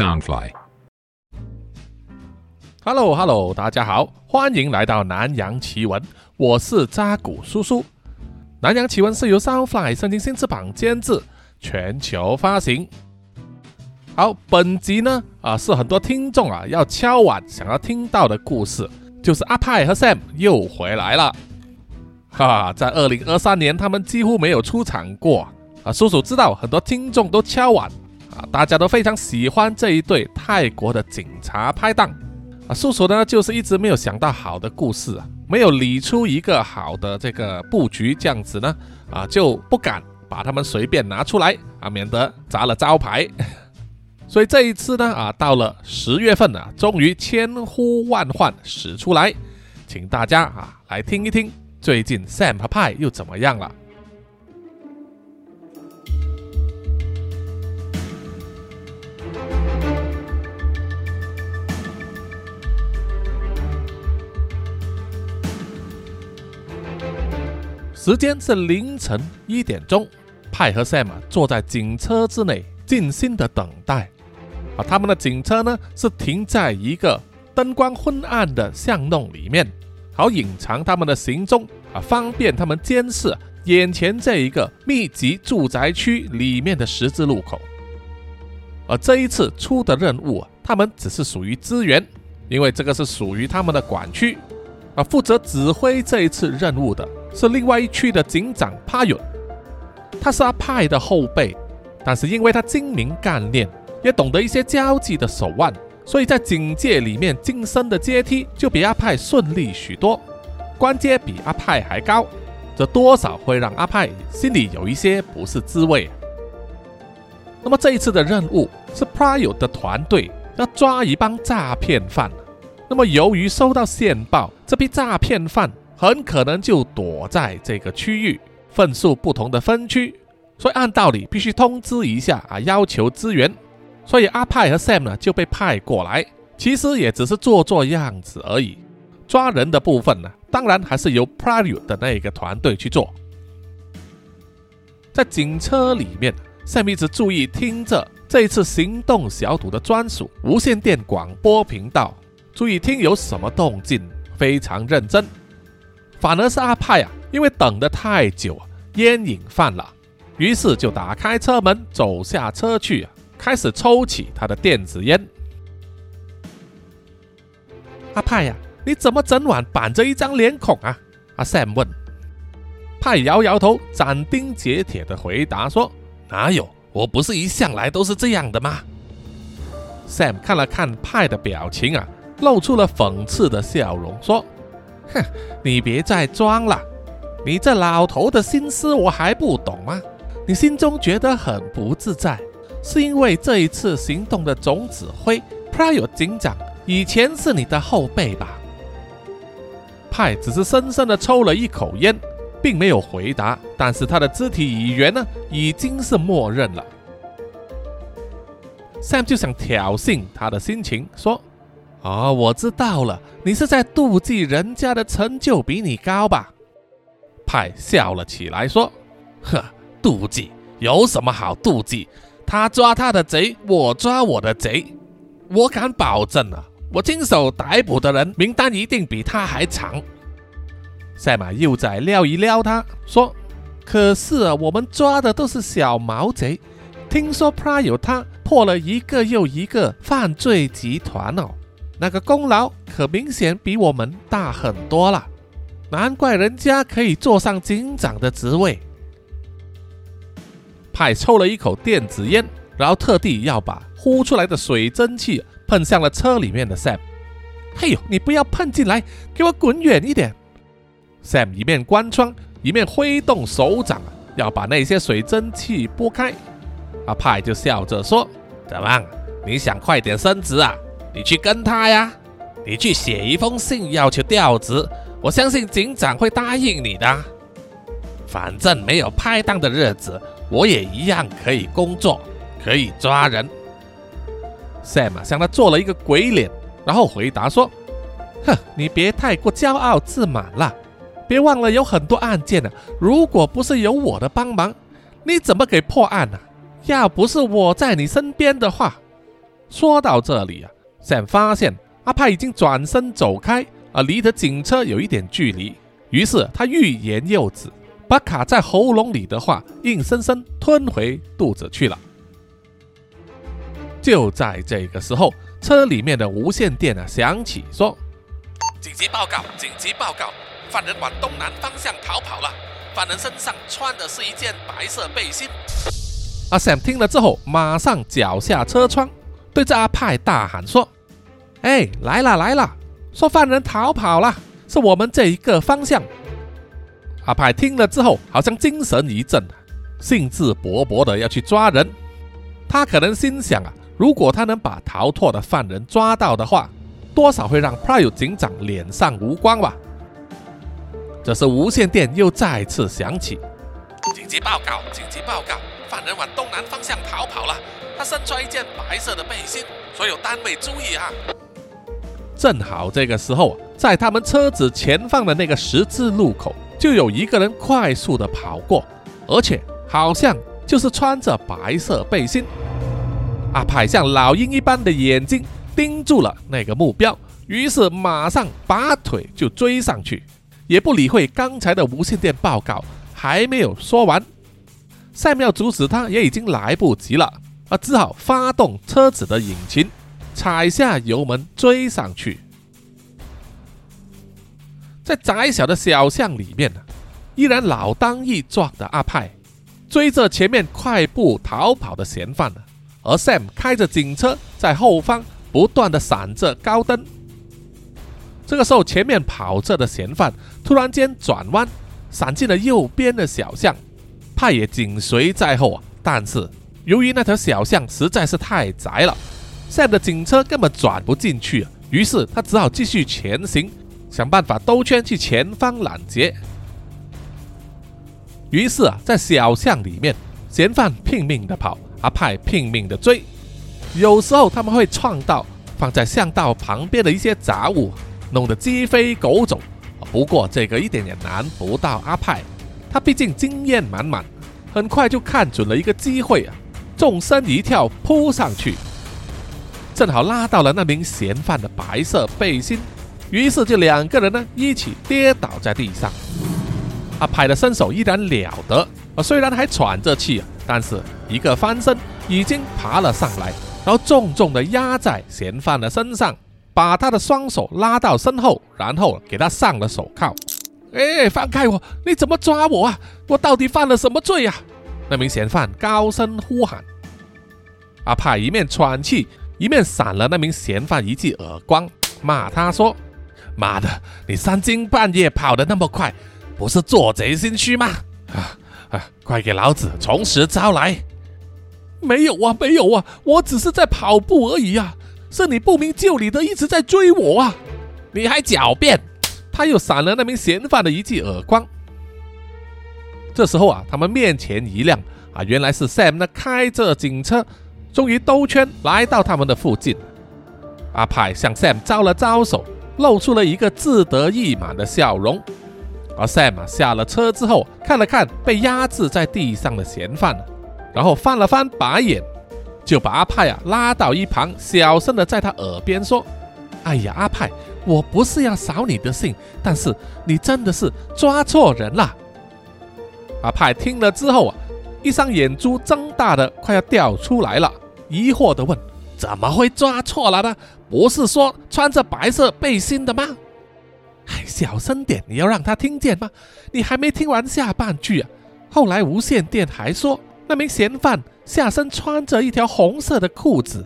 Soundfly。Hello Hello，大家好，欢迎来到南洋奇闻，我是扎古叔叔。南洋奇闻是由 Soundfly 圣经新翅膀监制，全球发行。好，本集呢啊是很多听众啊要敲碗想要听到的故事，就是阿派和 Sam 又回来了。哈哈，在二零二三年他们几乎没有出场过啊。叔叔知道很多听众都敲碗啊，大家都非常喜欢这一对泰国的警察拍档。啊，叔叔呢，就是一直没有想到好的故事啊，没有理出一个好的这个布局，这样子呢，啊，就不敢把他们随便拿出来啊，免得砸了招牌。所以这一次呢，啊，到了十月份啊，终于千呼万唤始出来，请大家啊来听一听，最近 Sam 和派又怎么样了？时间是凌晨一点钟，派和 Sam 坐在警车之内，静心的等待。啊，他们的警车呢是停在一个灯光昏暗的巷弄里面，好隐藏他们的行踪啊，方便他们监视眼前这一个密集住宅区里面的十字路口。而这一次出的任务，他们只是属于支援，因为这个是属于他们的管区。啊，负责指挥这一次任务的是另外一区的警长帕允，他是阿派的后辈，但是因为他精明干练，也懂得一些交际的手腕，所以在警界里面晋升的阶梯就比阿派顺利许多，官阶比阿派还高，这多少会让阿派心里有一些不是滋味。那么这一次的任务是 Pryo 的团队要抓一帮诈骗犯。那么，由于收到线报，这批诈骗犯很可能就躲在这个区域，分数不同的分区，所以按道理必须通知一下啊，要求支援。所以阿派和 Sam 呢就被派过来，其实也只是做做样子而已。抓人的部分呢，当然还是由 Pryo 的那个团队去做。在警车里面，Sam 一直注意听着这一次行动小组的专属无线电广播频道。注意听有什么动静，非常认真。反而是阿派啊，因为等得太久，烟瘾犯了，于是就打开车门，走下车去，开始抽起他的电子烟。阿派呀，你怎么整晚板着一张脸孔啊？阿 Sam 问。派摇摇头，斩钉截铁的回答说：“哪有，我不是一向来都是这样的吗？”Sam 看了看派的表情啊。露出了讽刺的笑容，说：“哼，你别再装了，你这老头的心思我还不懂吗？你心中觉得很不自在，是因为这一次行动的总指挥 pryor 警长以前是你的后辈吧？”派只是深深的抽了一口烟，并没有回答，但是他的肢体语言呢，已经是默认了。Sam 就想挑衅他的心情，说。哦，我知道了，你是在妒忌人家的成就比你高吧？派笑了起来，说：“呵，妒忌有什么好妒忌？他抓他的贼，我抓我的贼，我敢保证啊，我亲手逮捕的人名单一定比他还长。”赛马又在撩一撩他，说：“可是啊，我们抓的都是小毛贼，听说 Pryo 他破了一个又一个犯罪集团哦。”那个功劳可明显比我们大很多了，难怪人家可以坐上警长的职位。派抽了一口电子烟，然后特地要把呼出来的水蒸气喷向了车里面的 Sam。嘿呦，你不要喷进来，给我滚远一点！Sam 一面关窗，一面挥动手掌，要把那些水蒸气拨开。阿派就笑着说：“怎么，你想快点升职啊？”你去跟他呀，你去写一封信要求调职，我相信警长会答应你的。反正没有拍档的日子，我也一样可以工作，可以抓人。Sam 向他做了一个鬼脸，然后回答说：“哼，你别太过骄傲自满了，别忘了有很多案件呢，如果不是有我的帮忙，你怎么给破案呢？要不是我在你身边的话。”说到这里啊，Sam 发现阿派已经转身走开，而离得警车有一点距离，于是他欲言又止，把卡在喉咙里的话硬生生吞回肚子去了。就在这个时候，车里面的无线电啊响起，说：“紧急报告，紧急报告，犯人往东南方向逃跑了。犯人身上穿的是一件白色背心。”阿 Sam 听了之后，马上脚下车窗，对着阿派大喊说：“哎，来了来了！说犯人逃跑了，是我们这一个方向。”阿派听了之后，好像精神一振，兴致勃勃的要去抓人。他可能心想啊。如果他能把逃脱的犯人抓到的话，多少会让 Pryor 警长脸上无光吧。这时无线电又再次响起，紧急报告，紧急报告，犯人往东南方向逃跑了。他身穿一件白色的背心，所有单位注意啊！正好这个时候，在他们车子前方的那个十字路口，就有一个人快速的跑过，而且好像就是穿着白色背心。阿派像老鹰一般的眼睛盯住了那个目标，于是马上拔腿就追上去，也不理会刚才的无线电报告还没有说完。赛缪阻止他也已经来不及了，而只好发动车子的引擎，踩下油门追上去。在窄小的小巷里面呢，依然老当益壮的阿派追着前面快步逃跑的嫌犯呢。而 Sam 开着警车在后方不断的闪着高灯。这个时候，前面跑着的嫌犯突然间转弯，闪进了右边的小巷，派也紧随在后啊。但是由于那条小巷实在是太窄了，Sam 的警车根本转不进去，于是他只好继续前行，想办法兜圈去前方拦截。于是啊，在小巷里面，嫌犯拼命的跑。阿派拼命的追，有时候他们会撞到放在巷道旁边的一些杂物，弄得鸡飞狗走。不过这个一点也难不到阿派，他毕竟经验满满，很快就看准了一个机会啊，纵身一跳扑上去，正好拉到了那名嫌犯的白色背心，于是就两个人呢一起跌倒在地上。阿派的身手依然了得，啊，虽然还喘着气啊。但是一个翻身，已经爬了上来，然后重重的压在嫌犯的身上，把他的双手拉到身后，然后给他上了手铐。哎，放开我！你怎么抓我啊？我到底犯了什么罪呀？那名嫌犯高声呼喊。阿派一面喘气，一面闪了那名嫌犯一记耳光，骂他说：“妈的，你三更半夜跑得那么快，不是做贼心虚吗？”啊！啊！快给老子从实招来！没有啊，没有啊，我只是在跑步而已啊！是你不明就里的一直在追我啊！你还狡辩！他又闪了那名嫌犯的一记耳光。这时候啊，他们面前一亮啊，原来是 Sam 那开着警车，终于兜圈来到他们的附近。阿派向 Sam 招了招手，露出了一个自得意满的笑容。而 Sam 下了车之后，看了看被压制在地上的嫌犯，然后翻了翻白眼，就把阿派啊拉到一旁，小声的在他耳边说：“哎呀，阿派，我不是要扫你的兴，但是你真的是抓错人了。”阿派听了之后啊，一双眼珠睁大的快要掉出来了，疑惑的问：“怎么会抓错了呢？不是说穿着白色背心的吗？”小声点，你要让他听见吗？你还没听完下半句啊！后来无线电还说，那名嫌犯下身穿着一条红色的裤子，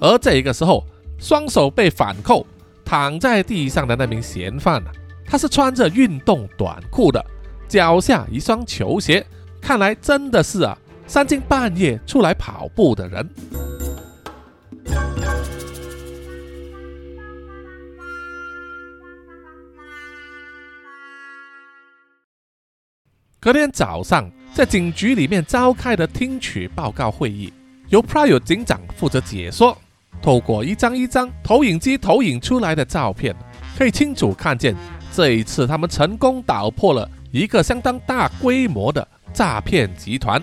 而这个时候，双手被反扣，躺在地上的那名嫌犯啊，他是穿着运动短裤的，脚下一双球鞋，看来真的是啊，三更半夜出来跑步的人。隔天早上，在警局里面召开的听取报告会议，由 Pryor 警长负责解说。透过一张一张投影机投影出来的照片，可以清楚看见，这一次他们成功捣破了一个相当大规模的诈骗集团。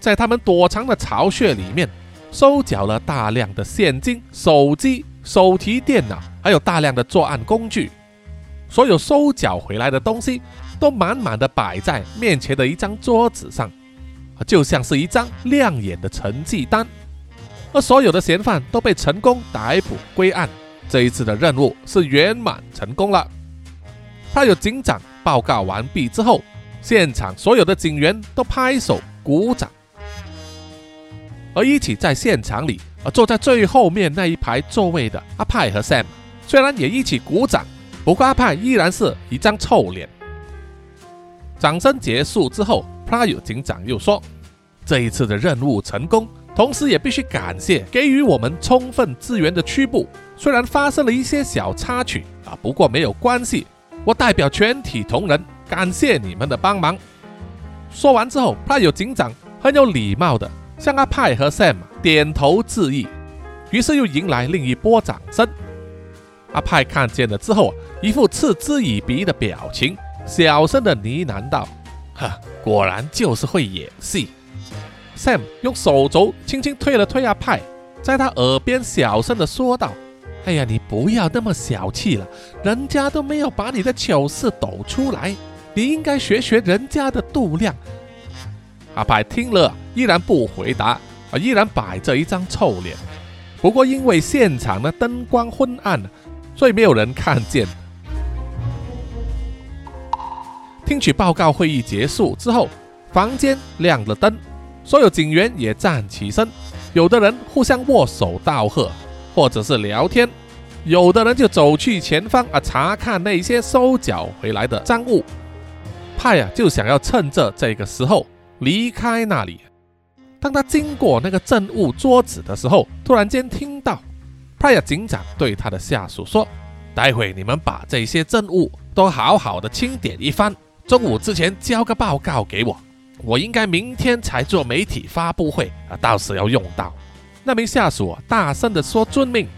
在他们躲藏的巢穴里面，收缴了大量的现金、手机、手提电脑，还有大量的作案工具。所有收缴回来的东西都满满的摆在面前的一张桌子上，就像是一张亮眼的成绩单。而所有的嫌犯都被成功逮捕归案，这一次的任务是圆满成功了。他有警长报告完毕之后，现场所有的警员都拍手鼓掌。而一起在现场里，而坐在最后面那一排座位的阿派和 Sam，虽然也一起鼓掌，不过阿派依然是一张臭脸。掌声结束之后，Prue 警长又说：“这一次的任务成功，同时也必须感谢给予我们充分资源的区部。虽然发生了一些小插曲啊，不过没有关系。我代表全体同仁感谢你们的帮忙。”说完之后派有警长很有礼貌的。向阿派和 Sam 点头致意，于是又迎来另一波掌声。阿派看见了之后，一副嗤之以鼻的表情，小声的呢喃道：“哈，果然就是会演戏。”Sam 用手肘轻轻推了推阿派，在他耳边小声的说道：“哎呀，你不要那么小气了，人家都没有把你的糗事抖出来，你应该学学人家的度量。”阿派听了，依然不回答，啊，依然摆着一张臭脸。不过因为现场的灯光昏暗，所以没有人看见。听取报告会议结束之后，房间亮了灯，所有警员也站起身，有的人互相握手道贺，或者是聊天，有的人就走去前方啊查看那些收缴回来的赃物。派呀，就想要趁着这个时候。离开那里，当他经过那个证物桌子的时候，突然间听到派亚警长对他的下属说：“待会你们把这些证物都好好的清点一番，中午之前交个报告给我。我应该明天才做媒体发布会啊，到时要用到。”那名下属大声的说：“遵命。”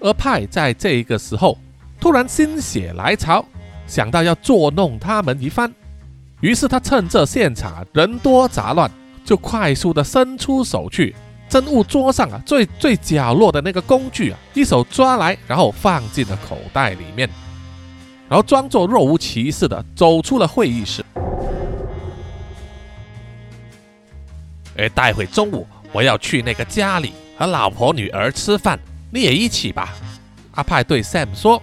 而派在这个时候突然心血来潮，想到要捉弄他们一番。于是他趁着现场人多杂乱，就快速的伸出手去，真物桌上啊最最角落的那个工具啊，一手抓来，然后放进了口袋里面，然后装作若无其事的走出了会议室。哎，待会中午我要去那个家里和老婆女儿吃饭，你也一起吧。阿派对 Sam 说：“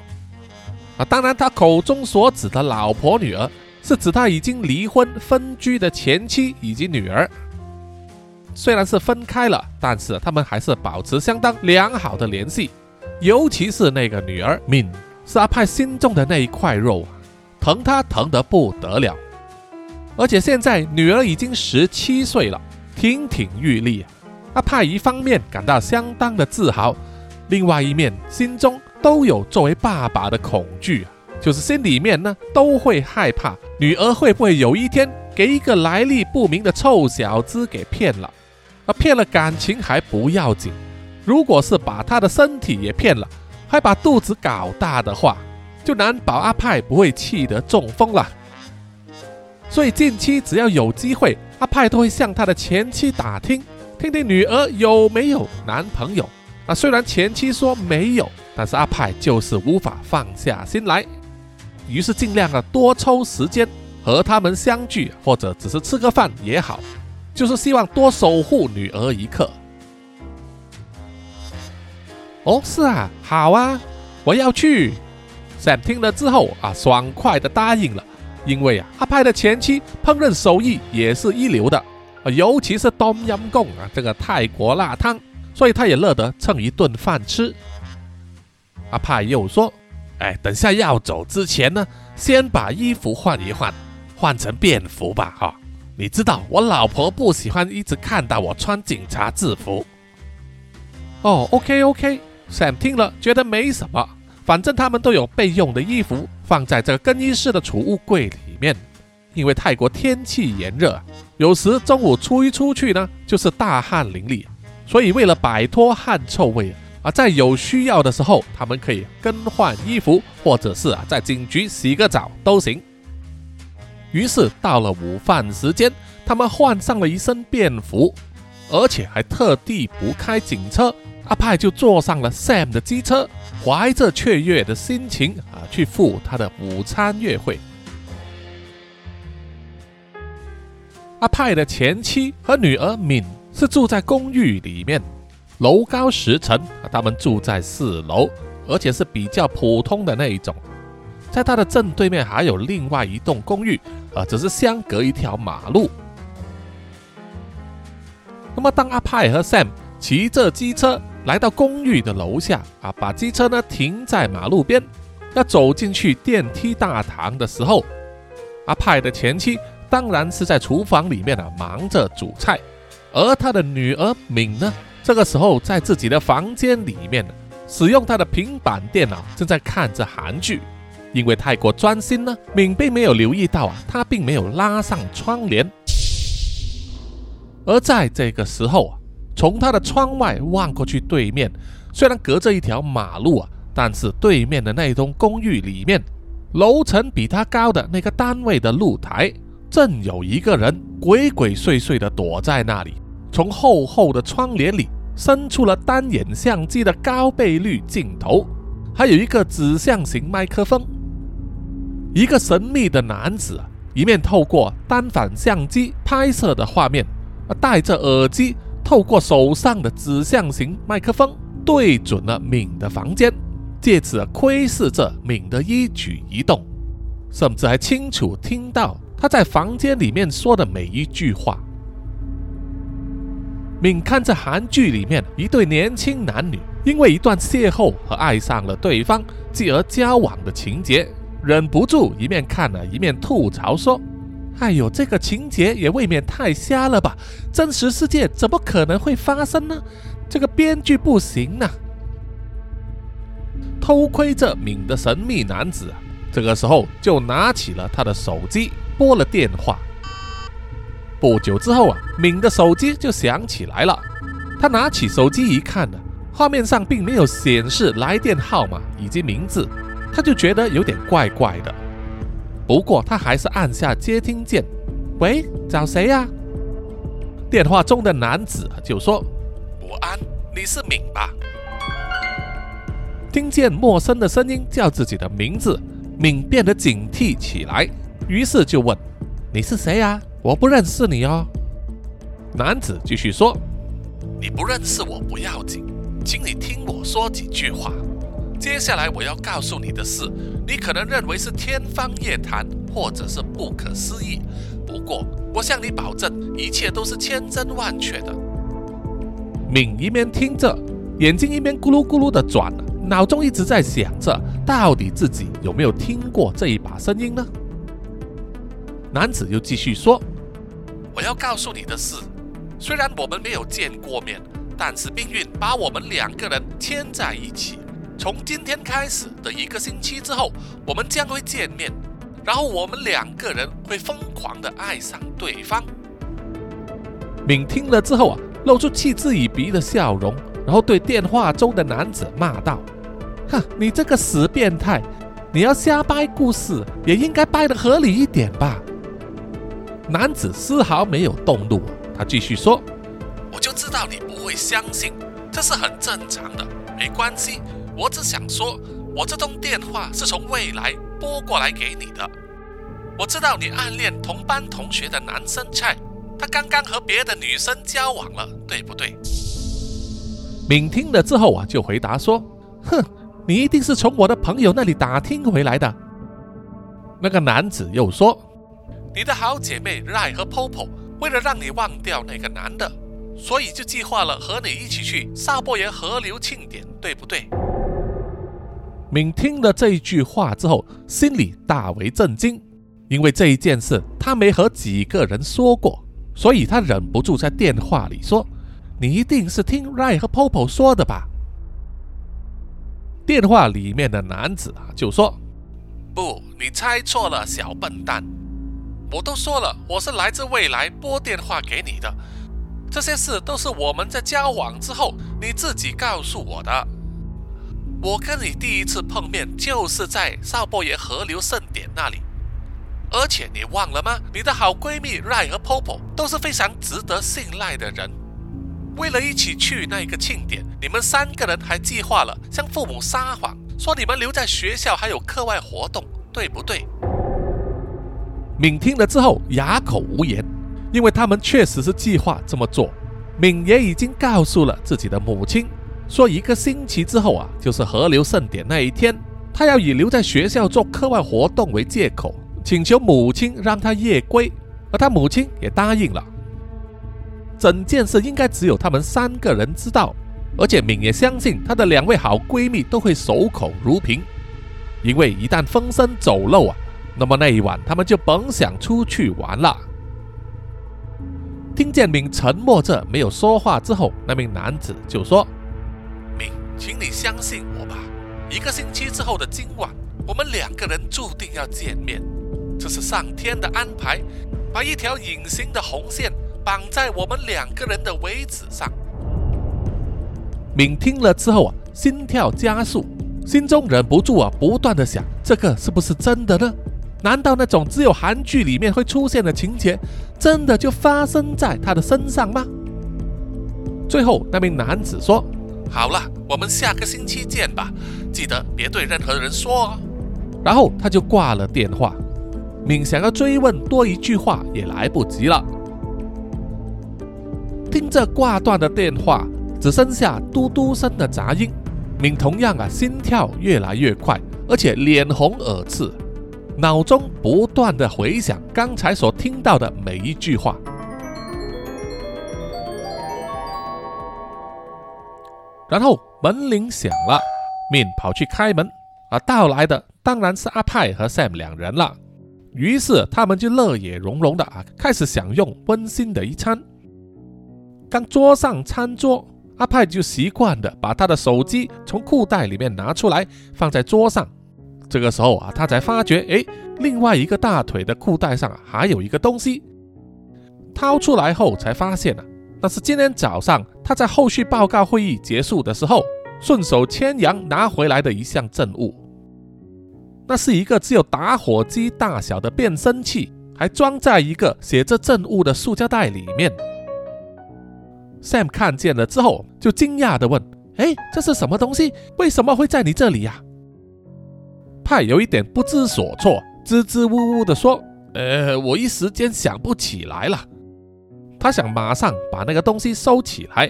啊，当然他口中所指的老婆女儿。”是指他已经离婚分居的前妻以及女儿，虽然是分开了，但是他们还是保持相当良好的联系。尤其是那个女儿敏，是阿派心中的那一块肉，疼他疼得不得了。而且现在女儿已经十七岁了，亭亭玉立。阿派一方面感到相当的自豪，另外一面心中都有作为爸爸的恐惧。就是心里面呢都会害怕女儿会不会有一天给一个来历不明的臭小子给骗了，而骗了感情还不要紧，如果是把他的身体也骗了，还把肚子搞大的话，就难保阿派不会气得中风了。所以近期只要有机会，阿派都会向他的前妻打听，听听女儿有没有男朋友。啊，虽然前妻说没有，但是阿派就是无法放下心来。于是尽量的多抽时间和他们相聚，或者只是吃个饭也好，就是希望多守护女儿一刻。哦，是啊，好啊，我要去。Sam 听了之后啊，爽快的答应了，因为啊，阿派的前妻烹饪手艺也是一流的啊，尤其是冬阴功啊，这个泰国辣汤，所以他也乐得蹭一顿饭吃。阿派又说。哎，等下要走之前呢，先把衣服换一换，换成便服吧，哈。你知道我老婆不喜欢一直看到我穿警察制服。哦，OK OK，Sam 听了觉得没什么，反正他们都有备用的衣服放在这个更衣室的储物柜里面。因为泰国天气炎热，有时中午出一出去呢，就是大汗淋漓，所以为了摆脱汗臭味。啊在有需要的时候，他们可以更换衣服，或者是啊，在警局洗个澡都行。于是到了午饭时间，他们换上了一身便服，而且还特地不开警车，阿派就坐上了 Sam 的机车，怀着雀跃的心情啊，去赴他的午餐约会。阿派的前妻和女儿敏是住在公寓里面，楼高十层，他们住在四楼，而且是比较普通的那一种。在他的正对面还有另外一栋公寓，啊，只是相隔一条马路。那么，当阿派和 Sam 骑着机车来到公寓的楼下，啊，把机车呢停在马路边，要走进去电梯大堂的时候，阿派的前妻。当然是在厨房里面啊，忙着煮菜，而他的女儿敏呢，这个时候在自己的房间里面，使用她的平板电脑，正在看着韩剧。因为太过专心呢，敏并没有留意到啊，他并没有拉上窗帘。而在这个时候啊，从他的窗外望过去，对面虽然隔着一条马路啊，但是对面的那栋公寓里面，楼层比他高的那个单位的露台。正有一个人鬼鬼祟祟地躲在那里，从厚厚的窗帘里伸出了单眼相机的高倍率镜头，还有一个指向型麦克风。一个神秘的男子，一面透过单反相机拍摄的画面，啊，戴着耳机，透过手上的指向型麦克风对准了敏的房间，借此窥视着敏的一举一动，甚至还清楚听到。他在房间里面说的每一句话。敏看着韩剧里面一对年轻男女因为一段邂逅和爱上了对方，继而交往的情节，忍不住一面看了一面吐槽说：“哎呦，这个情节也未免太瞎了吧！真实世界怎么可能会发生呢？这个编剧不行呐！”偷窥这敏的神秘男子，这个时候就拿起了他的手机。拨了电话，不久之后啊，敏的手机就响起来了。他拿起手机一看呢，画面上并没有显示来电号码以及名字，他就觉得有点怪怪的。不过他还是按下接听键。喂，找谁呀？电话中的男子就说：“午安，你是敏吧？”听见陌生的声音叫自己的名字，敏变得警惕起来。于是就问：“你是谁呀？我不认识你哦。”男子继续说：“你不认识我不要紧，请你听我说几句话。接下来我要告诉你的事，你可能认为是天方夜谭，或者是不可思议。不过我向你保证，一切都是千真万确的。”敏一边听着，眼睛一边咕噜咕噜的转，脑中一直在想着，到底自己有没有听过这一把声音呢？男子又继续说：“我要告诉你的是，虽然我们没有见过面，但是命运把我们两个人牵在一起。从今天开始的一个星期之后，我们将会见面，然后我们两个人会疯狂的爱上对方。”敏听了之后啊，露出嗤之以鼻的笑容，然后对电话中的男子骂道：“哼，你这个死变态！你要瞎掰故事，也应该掰得合理一点吧？”男子丝毫没有动怒，他继续说：“我就知道你不会相信，这是很正常的，没关系。我只想说，我这通电话是从未来拨过来给你的。我知道你暗恋同班同学的男生蔡，他刚刚和别的女生交往了，对不对？”敏听了之后啊，就回答说：“哼，你一定是从我的朋友那里打听回来的。”那个男子又说。你的好姐妹 Rai 和 Popo 为了让你忘掉那个男的，所以就计划了和你一起去邵伯岩河流庆典，对不对？敏听了这一句话之后，心里大为震惊，因为这一件事他没和几个人说过，所以他忍不住在电话里说：“你一定是听 Ray 和 Popo 说的吧？”电话里面的男子啊就说：“不，你猜错了，小笨蛋。”我都说了，我是来自未来拨电话给你的。这些事都是我们在交往之后你自己告诉我的。我跟你第一次碰面就是在少波爷河流盛典那里，而且你忘了吗？你的好闺蜜 Ray 和 Popo 都是非常值得信赖的人。为了一起去那个庆典，你们三个人还计划了向父母撒谎，说你们留在学校还有课外活动，对不对？敏听了之后哑口无言，因为他们确实是计划这么做。敏也已经告诉了自己的母亲，说一个星期之后啊，就是河流盛典那一天，他要以留在学校做课外活动为借口，请求母亲让他夜归，而他母亲也答应了。整件事应该只有他们三个人知道，而且敏也相信她的两位好闺蜜都会守口如瓶，因为一旦风声走漏啊，那么那一晚他们就甭想出去玩了。听见敏沉默着没有说话之后，那名男子就说：“，请你相信我吧，一个星期之后的今晚，我们两个人注定要见面，这是上天的安排，把一条隐形的红线。”绑在我们两个人的位子上。敏听了之后啊，心跳加速，心中忍不住啊，不断的想：这个是不是真的呢？难道那种只有韩剧里面会出现的情节，真的就发生在他的身上吗？最后，那名男子说：“好了，我们下个星期见吧，记得别对任何人说哦。”然后他就挂了电话。敏想要追问多一句话，也来不及了。听着挂断的电话，只剩下嘟嘟声的杂音。敏同样啊，心跳越来越快，而且脸红耳赤，脑中不断的回想刚才所听到的每一句话。然后门铃响了，敏跑去开门，而到来的当然是阿派和 Sam 两人了。于是他们就乐也融融的啊，开始享用温馨的一餐。刚桌上餐桌，阿派就习惯的把他的手机从裤袋里面拿出来放在桌上。这个时候啊，他才发觉，哎，另外一个大腿的裤袋上还有一个东西。掏出来后才发现啊，那是今天早上他在后续报告会议结束的时候，顺手牵羊拿回来的一项证物。那是一个只有打火机大小的变声器，还装在一个写着证物的塑胶袋里面。Sam 看见了之后，就惊讶地问：“哎，这是什么东西？为什么会在你这里呀？”派有一点不知所措，支支吾吾地说：“呃，我一时间想不起来了。”他想马上把那个东西收起来，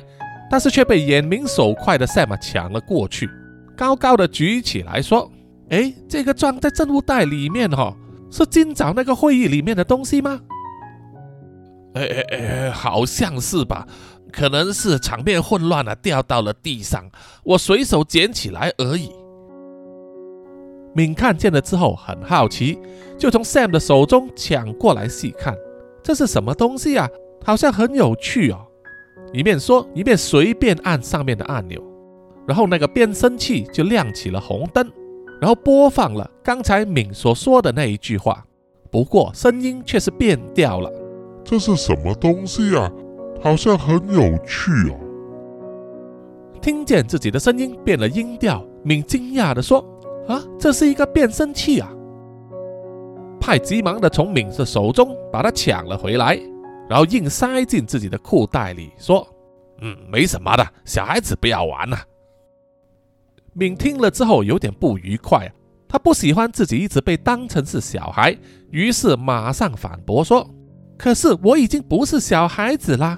但是却被眼明手快的 Sam 抢了过去，高高的举起来说：“哎，这个装在证物袋里面哈，是今早那个会议里面的东西吗？”“哎哎哎，好像是吧。”可能是场面混乱了，掉到了地上，我随手捡起来而已。敏看见了之后很好奇，就从 Sam 的手中抢过来细看，这是什么东西啊？好像很有趣哦。一面说一面随便按上面的按钮，然后那个变声器就亮起了红灯，然后播放了刚才敏所说的那一句话，不过声音却是变调了。这是什么东西啊？好像很有趣哦！听见自己的声音变了音调，敏惊讶地说：“啊，这是一个变声器啊！”派急忙的从敏的手中把它抢了回来，然后硬塞进自己的裤袋里，说：“嗯，没什么的，小孩子不要玩了。”敏听了之后有点不愉快啊，他不喜欢自己一直被当成是小孩，于是马上反驳说：“可是我已经不是小孩子啦。”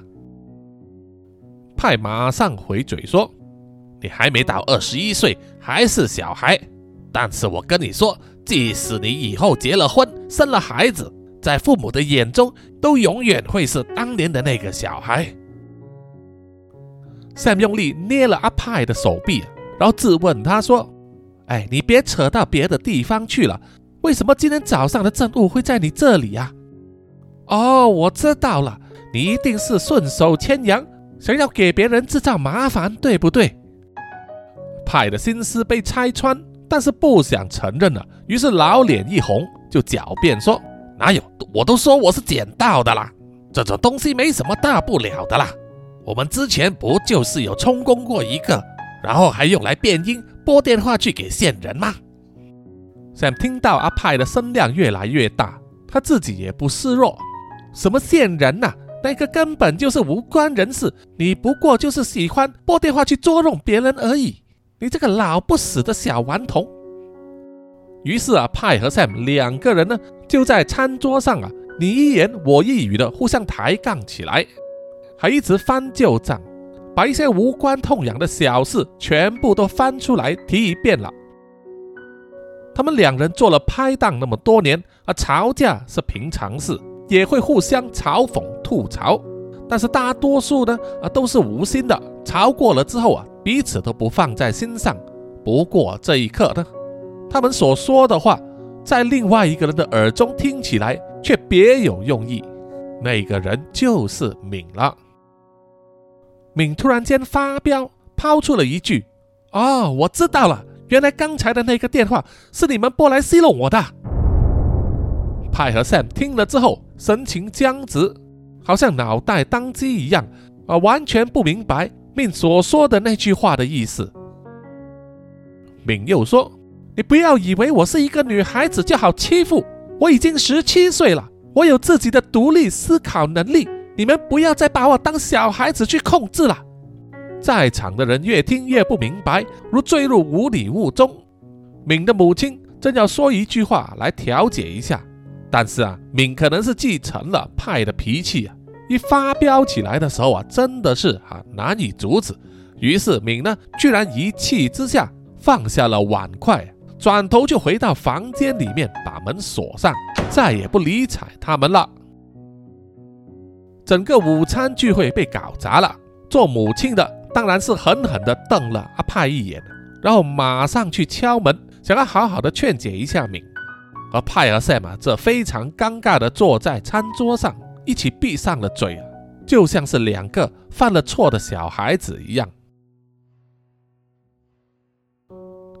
派马上回嘴说：“你还没到二十一岁，还是小孩。但是我跟你说，即使你以后结了婚，生了孩子，在父母的眼中，都永远会是当年的那个小孩。” Sam 用力捏了阿派的手臂，然后质问他说：“哎，你别扯到别的地方去了，为什么今天早上的证物会在你这里呀？”哦，我知道了，你一定是顺手牵羊。想要给别人制造麻烦，对不对？派的心思被拆穿，但是不想承认了，于是老脸一红，就狡辩说：“哪有？我都说我是捡到的啦，这种东西没什么大不了的啦。我们之前不就是有充公过一个，然后还用来变音拨电话去给线人吗？Sam 听到阿派的声量越来越大，他自己也不示弱。什么线人呐？那个根本就是无关人事，你不过就是喜欢拨电话去捉弄别人而已。你这个老不死的小顽童！于是啊，派和 Sam 两个人呢，就在餐桌上啊，你一言我一语的互相抬杠起来，还一直翻旧账，把一些无关痛痒的小事全部都翻出来提一遍了。他们两人做了拍档那么多年啊，吵架是平常事，也会互相嘲讽吐槽，但是大多数呢啊都是无心的，吵过了之后啊，彼此都不放在心上。不过这一刻呢。他们所说的话，在另外一个人的耳中听起来却别有用意。那个人就是敏了。敏突然间发飙，抛出了一句：“哦，我知道了，原来刚才的那个电话是你们拨来戏弄我的。”派和 Sam 听了之后，神情僵直，好像脑袋当机一样，啊，完全不明白敏所说的那句话的意思。敏又说。你不要以为我是一个女孩子就好欺负，我已经十七岁了，我有自己的独立思考能力。你们不要再把我当小孩子去控制了。在场的人越听越不明白，如坠入无里雾中。敏的母亲正要说一句话来调解一下，但是啊，敏可能是继承了派的脾气啊，一发飙起来的时候啊，真的是啊难以阻止。于是敏呢，居然一气之下放下了碗筷。转头就回到房间里面，把门锁上，再也不理睬他们了。整个午餐聚会被搞砸了。做母亲的当然是狠狠地瞪了阿派一眼，然后马上去敲门，想要好好的劝解一下敏。而派和 Sam 这非常尴尬地坐在餐桌上，一起闭上了嘴，就像是两个犯了错的小孩子一样。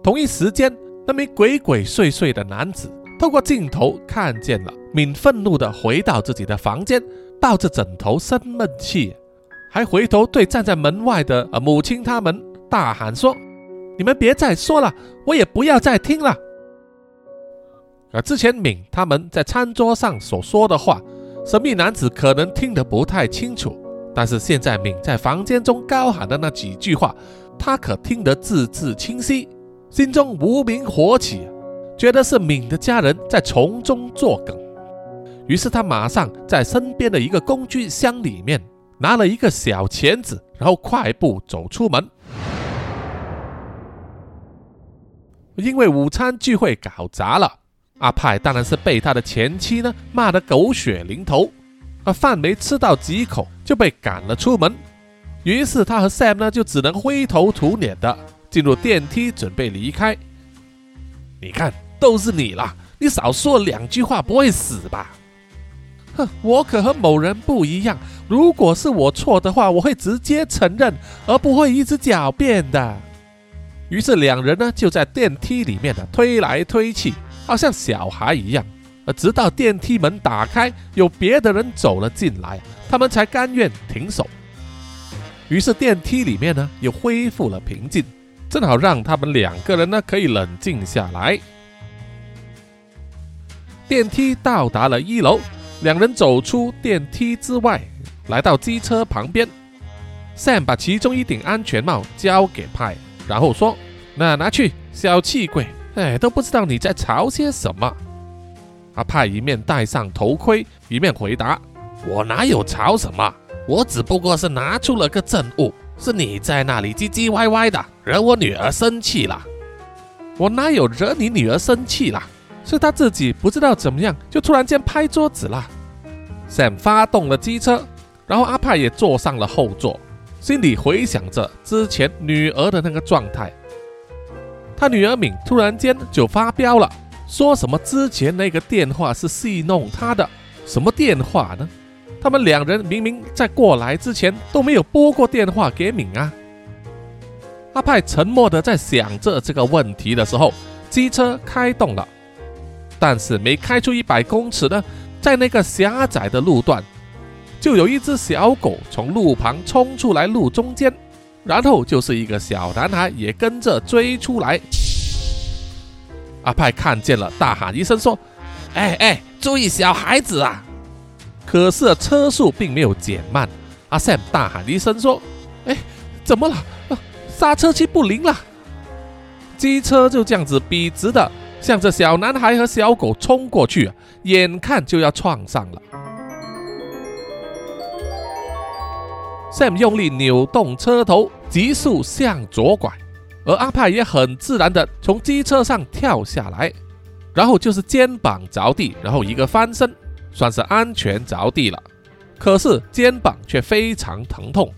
同一时间。那名鬼鬼祟祟的男子透过镜头看见了敏，愤怒地回到自己的房间，抱着枕头生闷气，还回头对站在门外的母亲他们大喊说：“你们别再说了，我也不要再听了。”而之前敏他们在餐桌上所说的话，神秘男子可能听得不太清楚，但是现在敏在房间中高喊的那几句话，他可听得字字清晰。心中无名火起，觉得是敏的家人在从中作梗，于是他马上在身边的一个工具箱里面拿了一个小钳子，然后快步走出门。因为午餐聚会搞砸了，阿派当然是被他的前妻呢骂得狗血淋头，而饭没吃到几口就被赶了出门，于是他和 Sam 呢就只能灰头土脸的。进入电梯准备离开，你看都是你啦！你少说两句话不会死吧？哼，我可和某人不一样，如果是我错的话，我会直接承认，而不会一直狡辩的。于是两人呢就在电梯里面呢推来推去，好像小孩一样，而直到电梯门打开，有别的人走了进来，他们才甘愿停手。于是电梯里面呢又恢复了平静。正好让他们两个人呢可以冷静下来。电梯到达了一楼，两人走出电梯之外，来到机车旁边。Sam 把其中一顶安全帽交给派，然后说：“那拿去，小气鬼！哎，都不知道你在吵些什么。”阿派一面戴上头盔，一面回答：“我哪有吵什么？我只不过是拿出了个证物。”是你在那里唧唧歪歪的，惹我女儿生气了。我哪有惹你女儿生气了？是她自己不知道怎么样，就突然间拍桌子了。Sam 发动了机车，然后阿派也坐上了后座，心里回想着之前女儿的那个状态。他女儿敏突然间就发飙了，说什么之前那个电话是戏弄他的，什么电话呢？他们两人明明在过来之前都没有拨过电话给敏啊。阿派沉默的在想着这个问题的时候，机车开动了，但是没开出一百公尺呢，在那个狭窄的路段，就有一只小狗从路旁冲出来路中间，然后就是一个小男孩也跟着追出来。阿派看见了，大喊一声说：“哎哎，注意小孩子啊！”可是车速并没有减慢。阿 Sam 大喊一声说：“哎，怎么了？刹车器不灵了！”机车就这样子笔直的向着小男孩和小狗冲过去，眼看就要撞上了。Sam 用力扭动车头，急速向左拐，而阿派也很自然的从机车上跳下来，然后就是肩膀着地，然后一个翻身，算是安全着地了。可是肩膀却非常疼痛，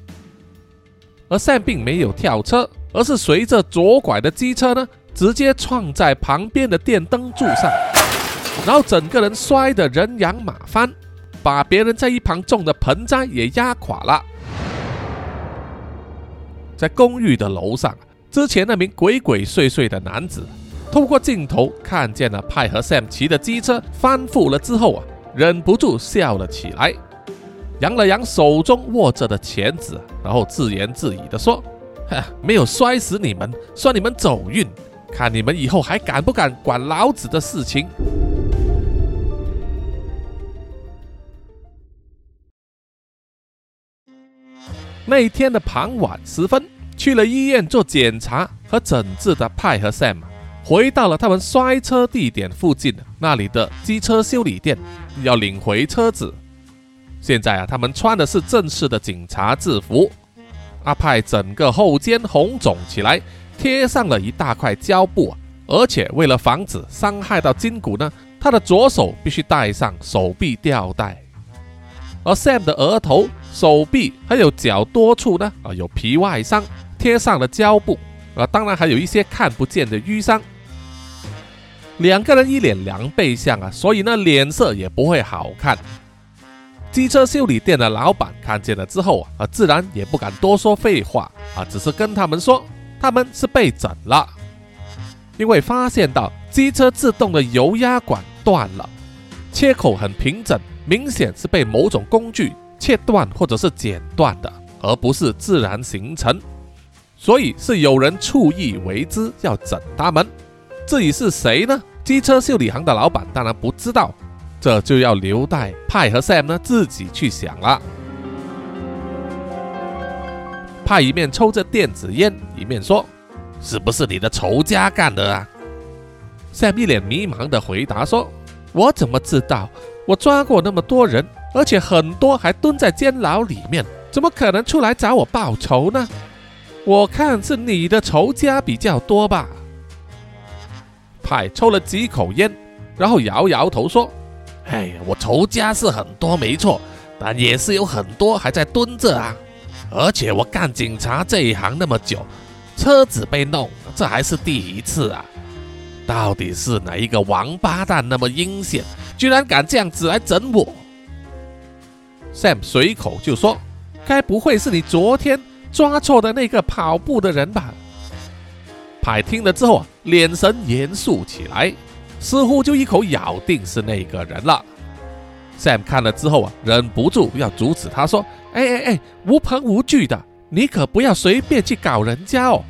而 Sam 并没有跳车，而是随着左拐的机车呢，直接撞在旁边的电灯柱上，然后整个人摔得人仰马翻，把别人在一旁种的盆栽也压垮了。在公寓的楼上，之前那名鬼鬼祟祟的男子，透过镜头看见了派和 Sam 骑的机车翻覆了之后啊，忍不住笑了起来，扬了扬手中握着的钳子，然后自言自语的说：“没有摔死你们，算你们走运，看你们以后还敢不敢管老子的事情。”那一天的傍晚时分，去了医院做检查和诊治的派和 Sam 回到了他们摔车地点附近那里的机车修理店，要领回车子。现在啊，他们穿的是正式的警察制服。阿派整个后肩红肿起来，贴上了一大块胶布，而且为了防止伤害到筋骨呢，他的左手必须戴上手臂吊带。而 Sam 的额头。手臂还有脚多处呢啊有皮外伤，贴上了胶布啊，当然还有一些看不见的淤伤。两个人一脸狼狈相啊，所以呢脸色也不会好看。机车修理店的老板看见了之后啊，啊自然也不敢多说废话啊，只是跟他们说他们是被整了，因为发现到机车自动的油压管断了，切口很平整，明显是被某种工具。切断或者是剪断的，而不是自然形成，所以是有人蓄意为之，要整他们。至于是谁呢？机车修理行的老板当然不知道，这就要留待派和 Sam 呢自己去想了。派一面抽着电子烟，一面说：“是不是你的仇家干的啊？”Sam 一脸迷茫的回答说：“我怎么知道？我抓过那么多人。”而且很多还蹲在监牢里面，怎么可能出来找我报仇呢？我看是你的仇家比较多吧。派抽了几口烟，然后摇摇头说：“哎，我仇家是很多没错，但也是有很多还在蹲着啊。而且我干警察这一行那么久，车子被弄，这还是第一次啊。到底是哪一个王八蛋那么阴险，居然敢这样子来整我？” Sam 随口就说：“该不会是你昨天抓错的那个跑步的人吧？”派听了之后啊，脸神严肃起来，似乎就一口咬定是那个人了。Sam 看了之后啊，忍不住要阻止他说：“哎哎哎，无凭无据的，你可不要随便去搞人家哦。”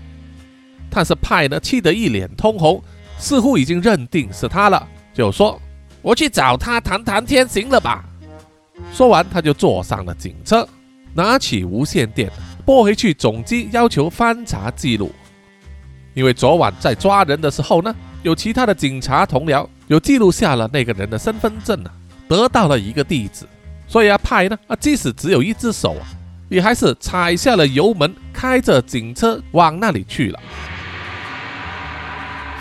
但是派呢，气得一脸通红，似乎已经认定是他了，就说：“我去找他谈谈天，行了吧？”说完，他就坐上了警车，拿起无线电拨回去总机，要求翻查记录。因为昨晚在抓人的时候呢，有其他的警察同僚有记录下了那个人的身份证啊，得到了一个地址，所以啊派呢啊即使只有一只手啊，也还是踩下了油门，开着警车往那里去了。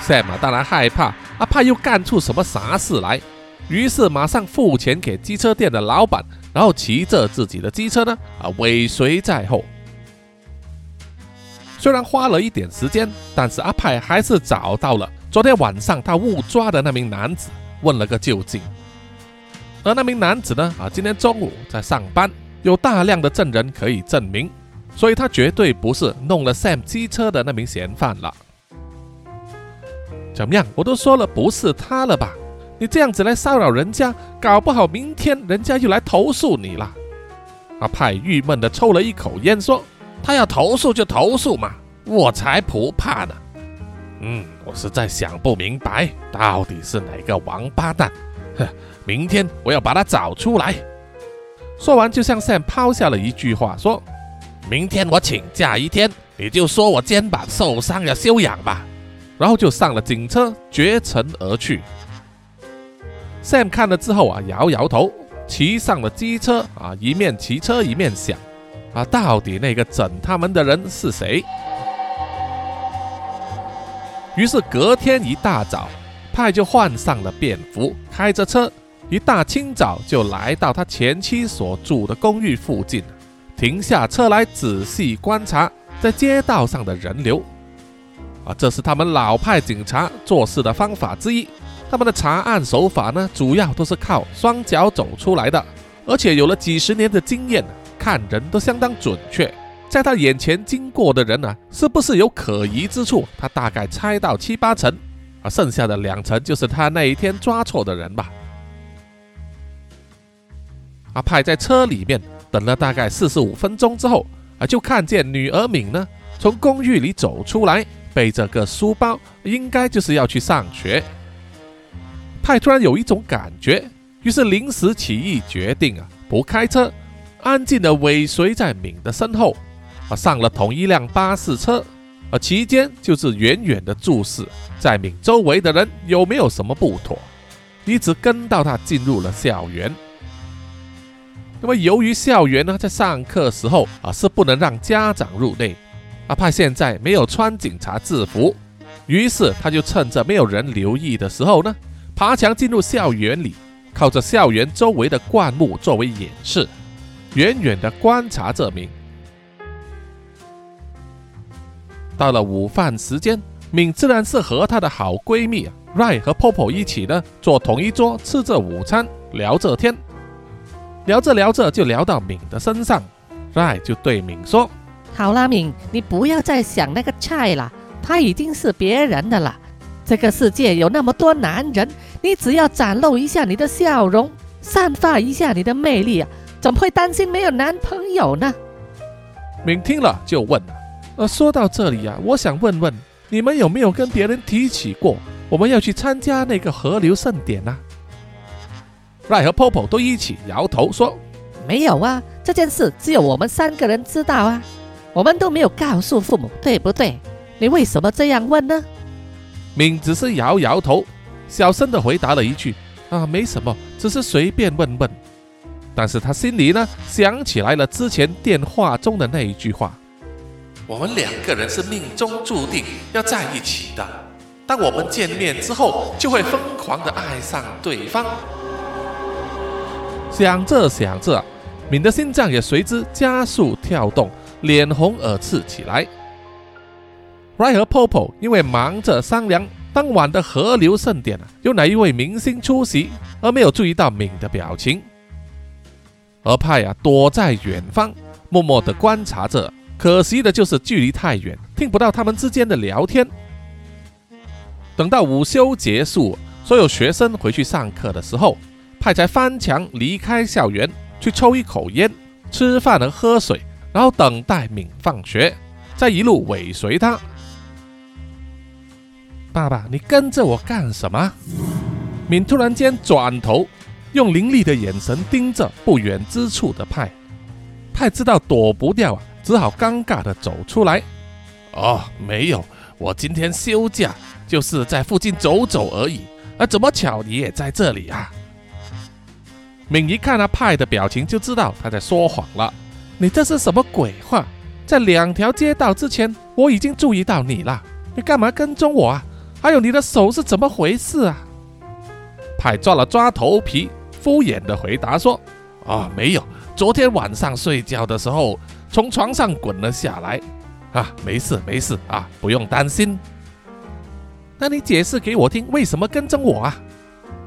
Sam 当然害怕阿派又干出什么傻事来。于是马上付钱给机车店的老板，然后骑着自己的机车呢，啊尾随在后。虽然花了一点时间，但是阿派还是找到了昨天晚上他误抓的那名男子，问了个究竟。而那名男子呢，啊今天中午在上班，有大量的证人可以证明，所以他绝对不是弄了 Sam 机车的那名嫌犯了。怎么样？我都说了不是他了吧？你这样子来骚扰人家，搞不好明天人家又来投诉你了。阿派郁闷地抽了一口烟，说：“他要投诉就投诉嘛，我才不怕呢。嗯，我实在想不明白，到底是哪个王八蛋。哼，明天我要把他找出来。”说完就向 Sam 抛下了一句话，说：“明天我请假一天，你就说我肩膀受伤要休养吧。”然后就上了警车，绝尘而去。Sam 看了之后啊，摇摇头，骑上了机车啊，一面骑车一面想：啊，到底那个整他们的人是谁？于是隔天一大早，派就换上了便服，开着车，一大清早就来到他前妻所住的公寓附近，停下车来仔细观察在街道上的人流。啊，这是他们老派警察做事的方法之一。他们的查案手法呢，主要都是靠双脚走出来的，而且有了几十年的经验，看人都相当准确。在他眼前经过的人呢，是不是有可疑之处？他大概猜到七八成，啊，剩下的两成就是他那一天抓错的人吧。阿派在车里面等了大概四十五分钟之后，啊，就看见女儿敏呢从公寓里走出来，背着个书包，应该就是要去上学。派突然有一种感觉，于是临时起意决定啊，不开车，安静的尾随在敏的身后。啊，上了同一辆巴士车，啊，期间就是远远的注视在敏周围的人有没有什么不妥，一直跟到他进入了校园。那么由于校园呢，在上课时候啊是不能让家长入内，阿派现在没有穿警察制服，于是他就趁着没有人留意的时候呢，爬墙进入校园里，靠着校园周围的灌木作为掩饰，远远的观察这名。到了午饭时间，敏自然是和她的好闺蜜 Ray 和 Popo 一起呢，坐同一桌吃着午餐，聊着天。聊着聊着就聊到敏的身上，Ray 就对敏说：“好啦，敏，你不要再想那个菜了，他已经是别人的了。这个世界有那么多男人，你只要展露一下你的笑容，散发一下你的魅力啊，怎么会担心没有男朋友呢？”敏听了就问。呃，说到这里啊，我想问问你们有没有跟别人提起过我们要去参加那个河流盛典呢？Ray 和 Popo 都一起摇头说：“没有啊，这件事只有我们三个人知道啊，我们都没有告诉父母，对不对？你为什么这样问呢？”敏只是摇摇头，小声的回答了一句：“啊，没什么，只是随便问问。”但是他心里呢，想起来了之前电话中的那一句话。我们两个人是命中注定要在一起的，当我们见面之后，就会疯狂的爱上对方。想着想着，敏的心脏也随之加速跳动，脸红耳赤起来。Ray 和 Popo 因为忙着商量当晚的河流盛典啊，有哪一位明星出席，而没有注意到敏的表情。而派啊，躲在远方，默默地观察着。可惜的就是距离太远，听不到他们之间的聊天。等到午休结束，所有学生回去上课的时候，派才翻墙离开校园，去抽一口烟、吃饭和喝水，然后等待敏放学，再一路尾随他。爸爸，你跟着我干什么？敏突然间转头，用凌厉的眼神盯着不远之处的派。派知道躲不掉啊。只好尴尬的走出来。哦，没有，我今天休假，就是在附近走走而已。啊，怎么巧你也在这里啊？敏一看他派的表情，就知道他在说谎了。你这是什么鬼话？在两条街道之前，我已经注意到你了。你干嘛跟踪我啊？还有你的手是怎么回事啊？派抓了抓头皮，敷衍的回答说：“啊，没有，昨天晚上睡觉的时候。”从床上滚了下来，啊，没事没事啊，不用担心。那你解释给我听，为什么跟踪我啊？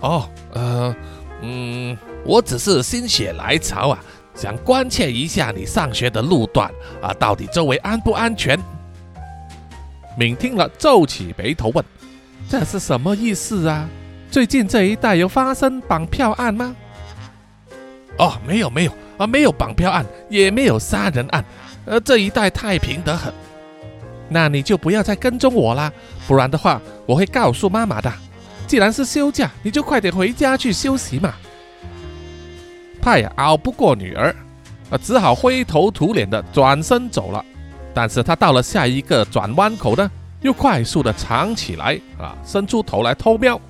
哦，呃，嗯，我只是心血来潮啊，想关切一下你上学的路段啊，到底周围安不安全？敏听了皱起眉头问：“这是什么意思啊？最近这一带有发生绑票案吗？”哦，没有没有。啊，没有绑票案，也没有杀人案，呃，这一带太平得很。那你就不要再跟踪我啦，不然的话，我会告诉妈妈的。既然是休假，你就快点回家去休息嘛。派呀熬不过女儿，啊，只好灰头土脸的转身走了。但是他到了下一个转弯口呢，又快速的藏起来啊，伸出头来偷瞄。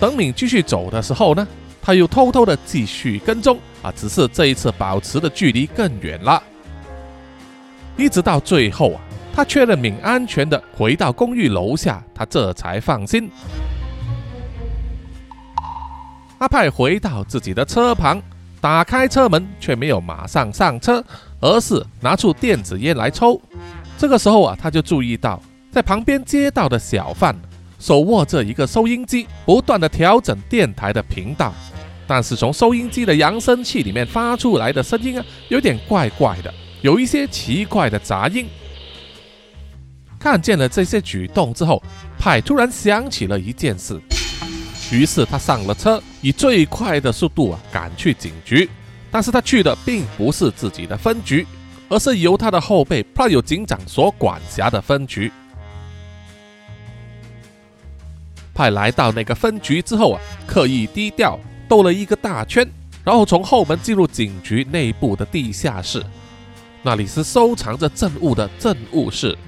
等敏继续走的时候呢，他又偷偷的继续跟踪啊，只是这一次保持的距离更远了。一直到最后啊，他确认敏安全的回到公寓楼下，他这才放心。阿派回到自己的车旁，打开车门，却没有马上上车，而是拿出电子烟来抽。这个时候啊，他就注意到，在旁边街道的小贩手握着一个收音机，不断的调整电台的频道。但是从收音机的扬声器里面发出来的声音啊，有点怪怪的，有一些奇怪的杂音。看见了这些举动之后，派突然想起了一件事。于是他上了车，以最快的速度啊赶去警局。但是他去的并不是自己的分局，而是由他的后辈 Pryo 警长所管辖的分局。派来到那个分局之后啊，刻意低调兜了一个大圈，然后从后门进入警局内部的地下室。那里是收藏着证物的证物室，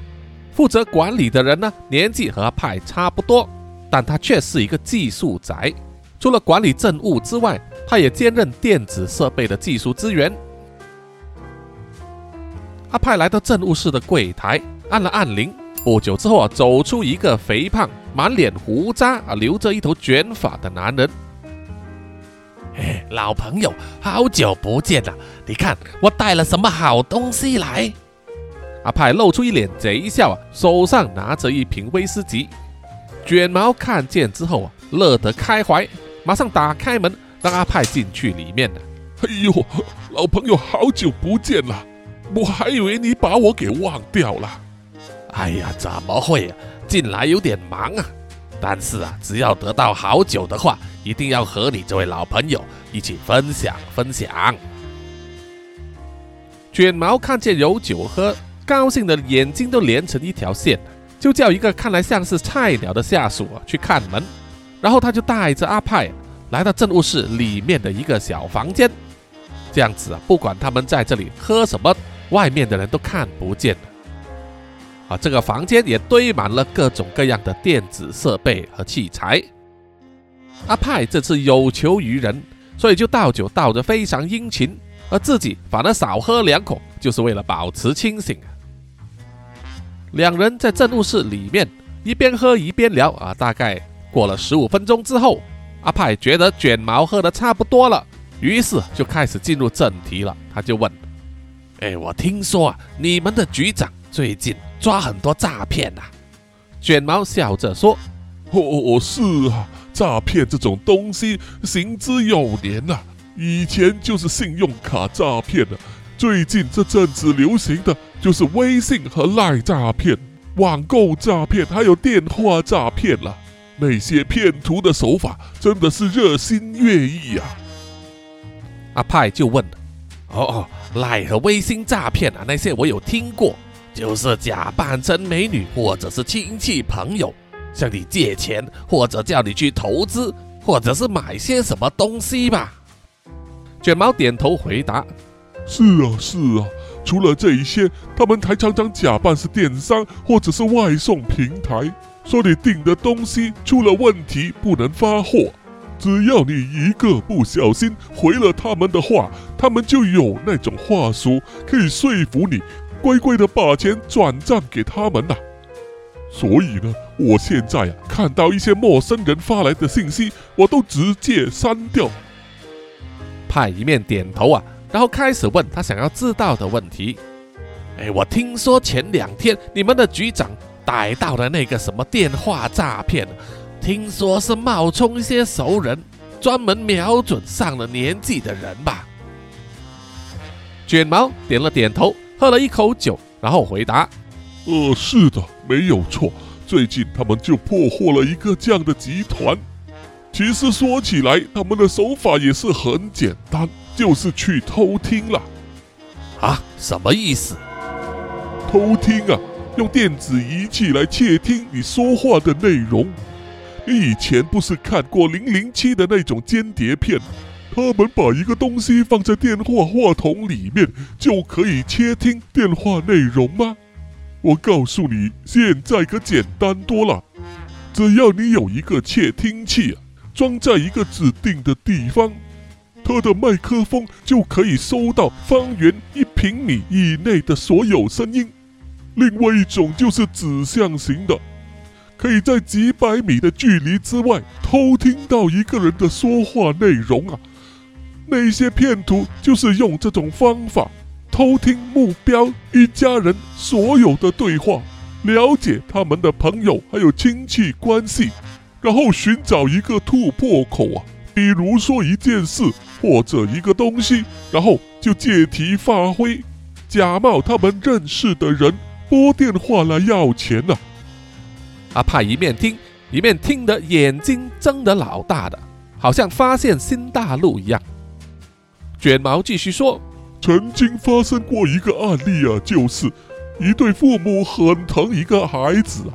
负责管理的人呢，年纪和派差不多。但他却是一个技术宅，除了管理政务之外，他也兼任电子设备的技术资源。阿派来到政务室的柜台，按了按铃。不久之后啊，走出一个肥胖、满脸胡渣啊、留着一头卷发的男人。哎，老朋友，好久不见了！你看我带了什么好东西来？阿派露出一脸贼笑啊，手上拿着一瓶威士忌。卷毛看见之后啊，乐得开怀，马上打开门让阿派进去里面了。哎呦，老朋友，好久不见了，我还以为你把我给忘掉了。哎呀，怎么会啊？进来有点忙啊。但是啊，只要得到好酒的话，一定要和你这位老朋友一起分享分享。卷毛看见有酒喝，高兴的眼睛都连成一条线。就叫一个看来像是菜鸟的下属啊去看门，然后他就带着阿派来到政务室里面的一个小房间，这样子啊，不管他们在这里喝什么，外面的人都看不见啊，这个房间也堆满了各种各样的电子设备和器材。阿派这次有求于人，所以就倒酒倒得非常殷勤，而自己反而少喝两口，就是为了保持清醒。两人在政务室里面一边喝一边聊啊，大概过了十五分钟之后，阿派觉得卷毛喝的差不多了，于是就开始进入正题了。他就问：“哎，我听说啊，你们的局长最近抓很多诈骗呐？”卷毛笑着说：“哦哦，是啊，诈骗这种东西行之有年呐，以前就是信用卡诈骗的。”最近这阵子流行的就是微信和赖诈骗、网购诈骗，还有电话诈骗了。那些骗徒的手法真的是热心悦意啊！阿派就问：“哦哦，赖和微信诈骗啊，那些我有听过，就是假扮成美女或者是亲戚朋友，向你借钱，或者叫你去投资，或者是买些什么东西吧？”卷毛点头回答。是啊，是啊，除了这一些，他们还常常假扮是电商或者是外送平台，说你订的东西出了问题不能发货，只要你一个不小心回了他们的话，他们就有那种话术可以说服你乖乖的把钱转账给他们呐。所以呢，我现在啊看到一些陌生人发来的信息，我都直接删掉。派一面点头啊。然后开始问他想要知道的问题。哎，我听说前两天你们的局长逮到了那个什么电话诈骗，听说是冒充一些熟人，专门瞄准上了年纪的人吧？卷毛点了点头，喝了一口酒，然后回答：“呃，是的，没有错。最近他们就破获了一个这样的集团。其实说起来，他们的手法也是很简单。”就是去偷听了，啊？什么意思？偷听啊，用电子仪器来窃听你说话的内容。你以前不是看过零零七的那种间谍片？他们把一个东西放在电话话筒里面，就可以窃听电话内容吗？我告诉你，现在可简单多了。只要你有一个窃听器，装在一个指定的地方，它的麦克风就可以收到方圆一平米以内的所有声音。另外一种就是指向型的，可以在几百米的距离之外偷听到一个人的说话内容啊。那些骗徒就是用这种方法偷听目标一家人所有的对话，了解他们的朋友还有亲戚关系，然后寻找一个突破口啊，比如说一件事或者一个东西，然后就借题发挥，假冒他们认识的人拨电话来要钱呢。阿帕一面听一面听得眼睛睁得老大的，好像发现新大陆一样。卷毛继续说：“曾经发生过一个案例啊，就是一对父母很疼一个孩子啊，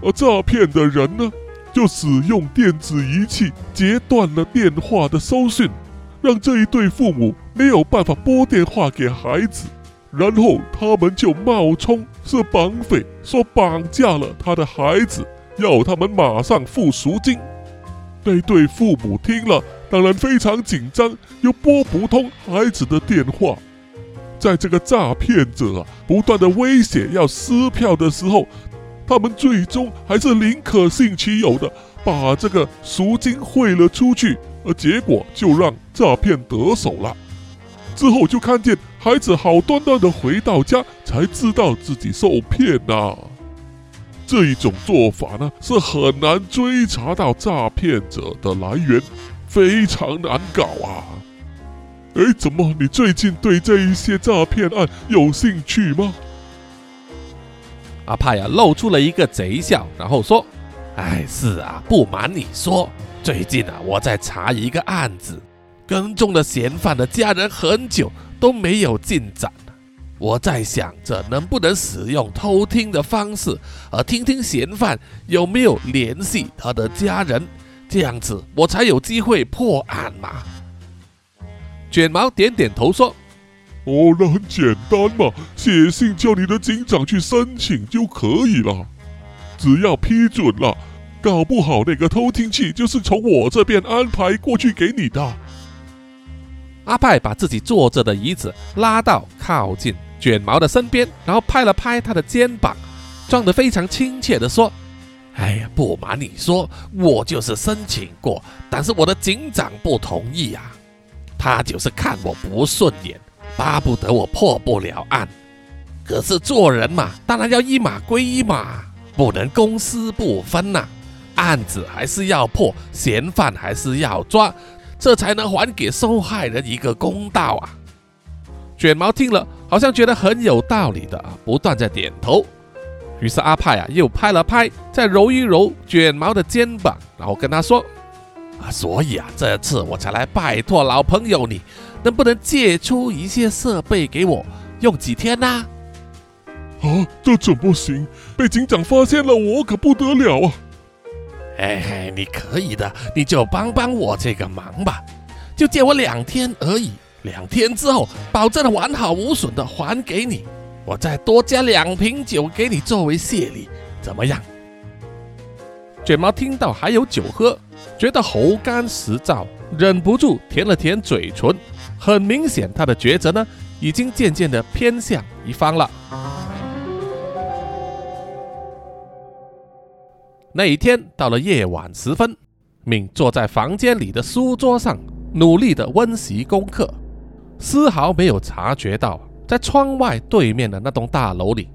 而诈骗的人呢，就使用电子仪器截断了电话的收讯，让这一对父母没有办法拨电话给孩子，然后他们就冒充是绑匪，说绑架了他的孩子，要他们马上付赎金。那对父母听了。”当然非常紧张，又拨不通孩子的电话。在这个诈骗者啊不断的威胁要撕票的时候，他们最终还是宁可信其有的把这个赎金汇了出去，而结果就让诈骗得手了。之后就看见孩子好端端的回到家，才知道自己受骗呐。这一种做法呢，是很难追查到诈骗者的来源。非常难搞啊！哎，怎么你最近对这一些诈骗案有兴趣吗？阿派呀，露出了一个贼笑，然后说：“哎，是啊，不瞒你说，最近啊，我在查一个案子，跟踪了嫌犯的家人很久都没有进展。我在想着能不能使用偷听的方式，而听听嫌犯有没有联系他的家人。”这样子，我才有机会破案嘛。卷毛点点头说：“哦，那很简单嘛，写信叫你的警长去申请就可以了。只要批准了，搞不好那个偷听器就是从我这边安排过去给你的。”阿派把自己坐着的椅子拉到靠近卷毛的身边，然后拍了拍他的肩膀，装得非常亲切的说。哎呀，不瞒你说，我就是申请过，但是我的警长不同意啊。他就是看我不顺眼，巴不得我破不了案。可是做人嘛，当然要一码归一码，不能公私不分呐。案子还是要破，嫌犯还是要抓，这才能还给受害人一个公道啊。卷毛听了，好像觉得很有道理的啊，不断在点头。于是阿派啊，又拍了拍，再揉一揉卷毛的肩膀，然后跟他说：“啊，所以啊，这次我才来拜托老朋友，你能不能借出一些设备给我用几天呢？”啊，这怎么行？被警长发现了，我可不得了啊！哎，你可以的，你就帮帮我这个忙吧，就借我两天而已，两天之后保证完好无损的还给你。我再多加两瓶酒给你作为谢礼，怎么样？卷毛听到还有酒喝，觉得喉干舌燥，忍不住舔了舔嘴唇。很明显，他的抉择呢，已经渐渐的偏向一方了。那一天到了夜晚时分，敏坐在房间里的书桌上，努力的温习功课，丝毫没有察觉到。在窗外对面的那栋大楼里，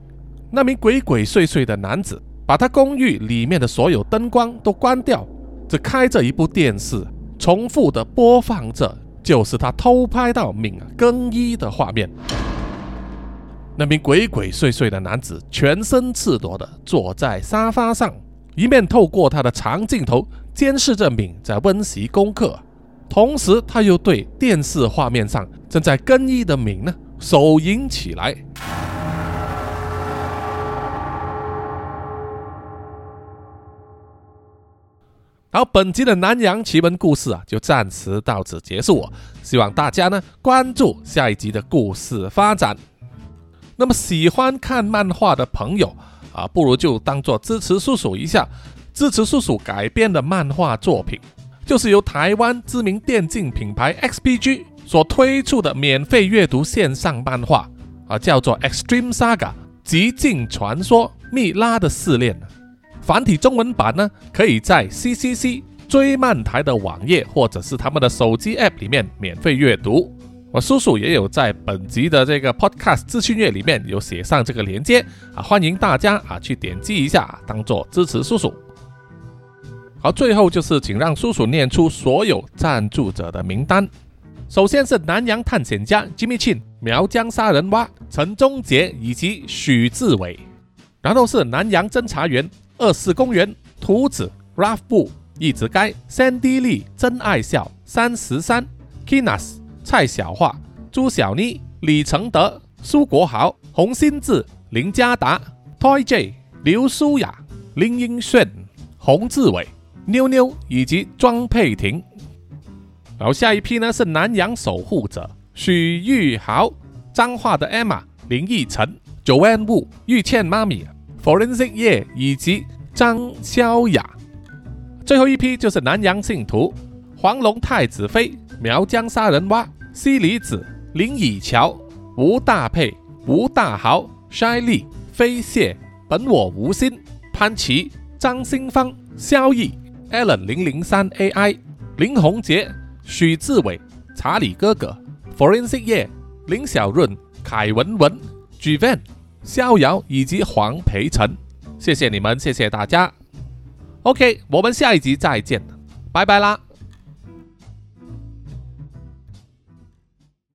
那名鬼鬼祟祟的男子把他公寓里面的所有灯光都关掉，只开着一部电视，重复的播放着就是他偷拍到敏更衣的画面。那名鬼鬼祟祟的男子全身赤裸的坐在沙发上，一面透过他的长镜头监视着敏在温习功课，同时他又对电视画面上正在更衣的敏呢。手淫起来，好本集的南洋奇闻故事啊，就暂时到此结束。希望大家呢关注下一集的故事发展。那么喜欢看漫画的朋友啊，不如就当做支持叔叔一下，支持叔叔改编的漫画作品，就是由台湾知名电竞品牌 XPG 所推出的免费阅读线上漫画啊，叫做《Extreme Saga》极境传说蜜拉的试炼。繁体中文版呢，可以在 CCC 追漫台的网页或者是他们的手机 App 里面免费阅读。我叔叔也有在本集的这个 Podcast 资讯页里面有写上这个链接啊，欢迎大家啊去点击一下，当做支持叔叔。好，最后就是请让叔叔念出所有赞助者的名单。首先是南洋探险家 Jimmy Chin、苗疆杀人蛙陈忠杰以及许志伟，然后是南洋侦查员。二四公园，图子，Ralph 布，一直该，Sandy Lee，真爱笑，三十三，Kinas，蔡小桦，朱小妮，李承德，苏国豪，洪新志，林家达，Toy J，刘舒雅，林英炫，洪志伟，妞妞以及庄佩婷。然后下一批呢是南洋守护者，许玉豪，彰化的 Emma，林奕晨，Joanne Wu，玉倩妈咪。Forensic 叶以及张潇雅，最后一批就是南洋信徒黄龙太子妃苗疆杀人蛙西里子林以乔吴大佩吴大豪 Shy 飞蟹本我无心潘琪张新芳萧毅 Allen 零零三 AI 林宏杰许志伟查理哥哥 Forensic 叶林小润凯文文 Gvan。逍遥以及黄培成，谢谢你们，谢谢大家。OK，我们下一集再见，拜拜啦。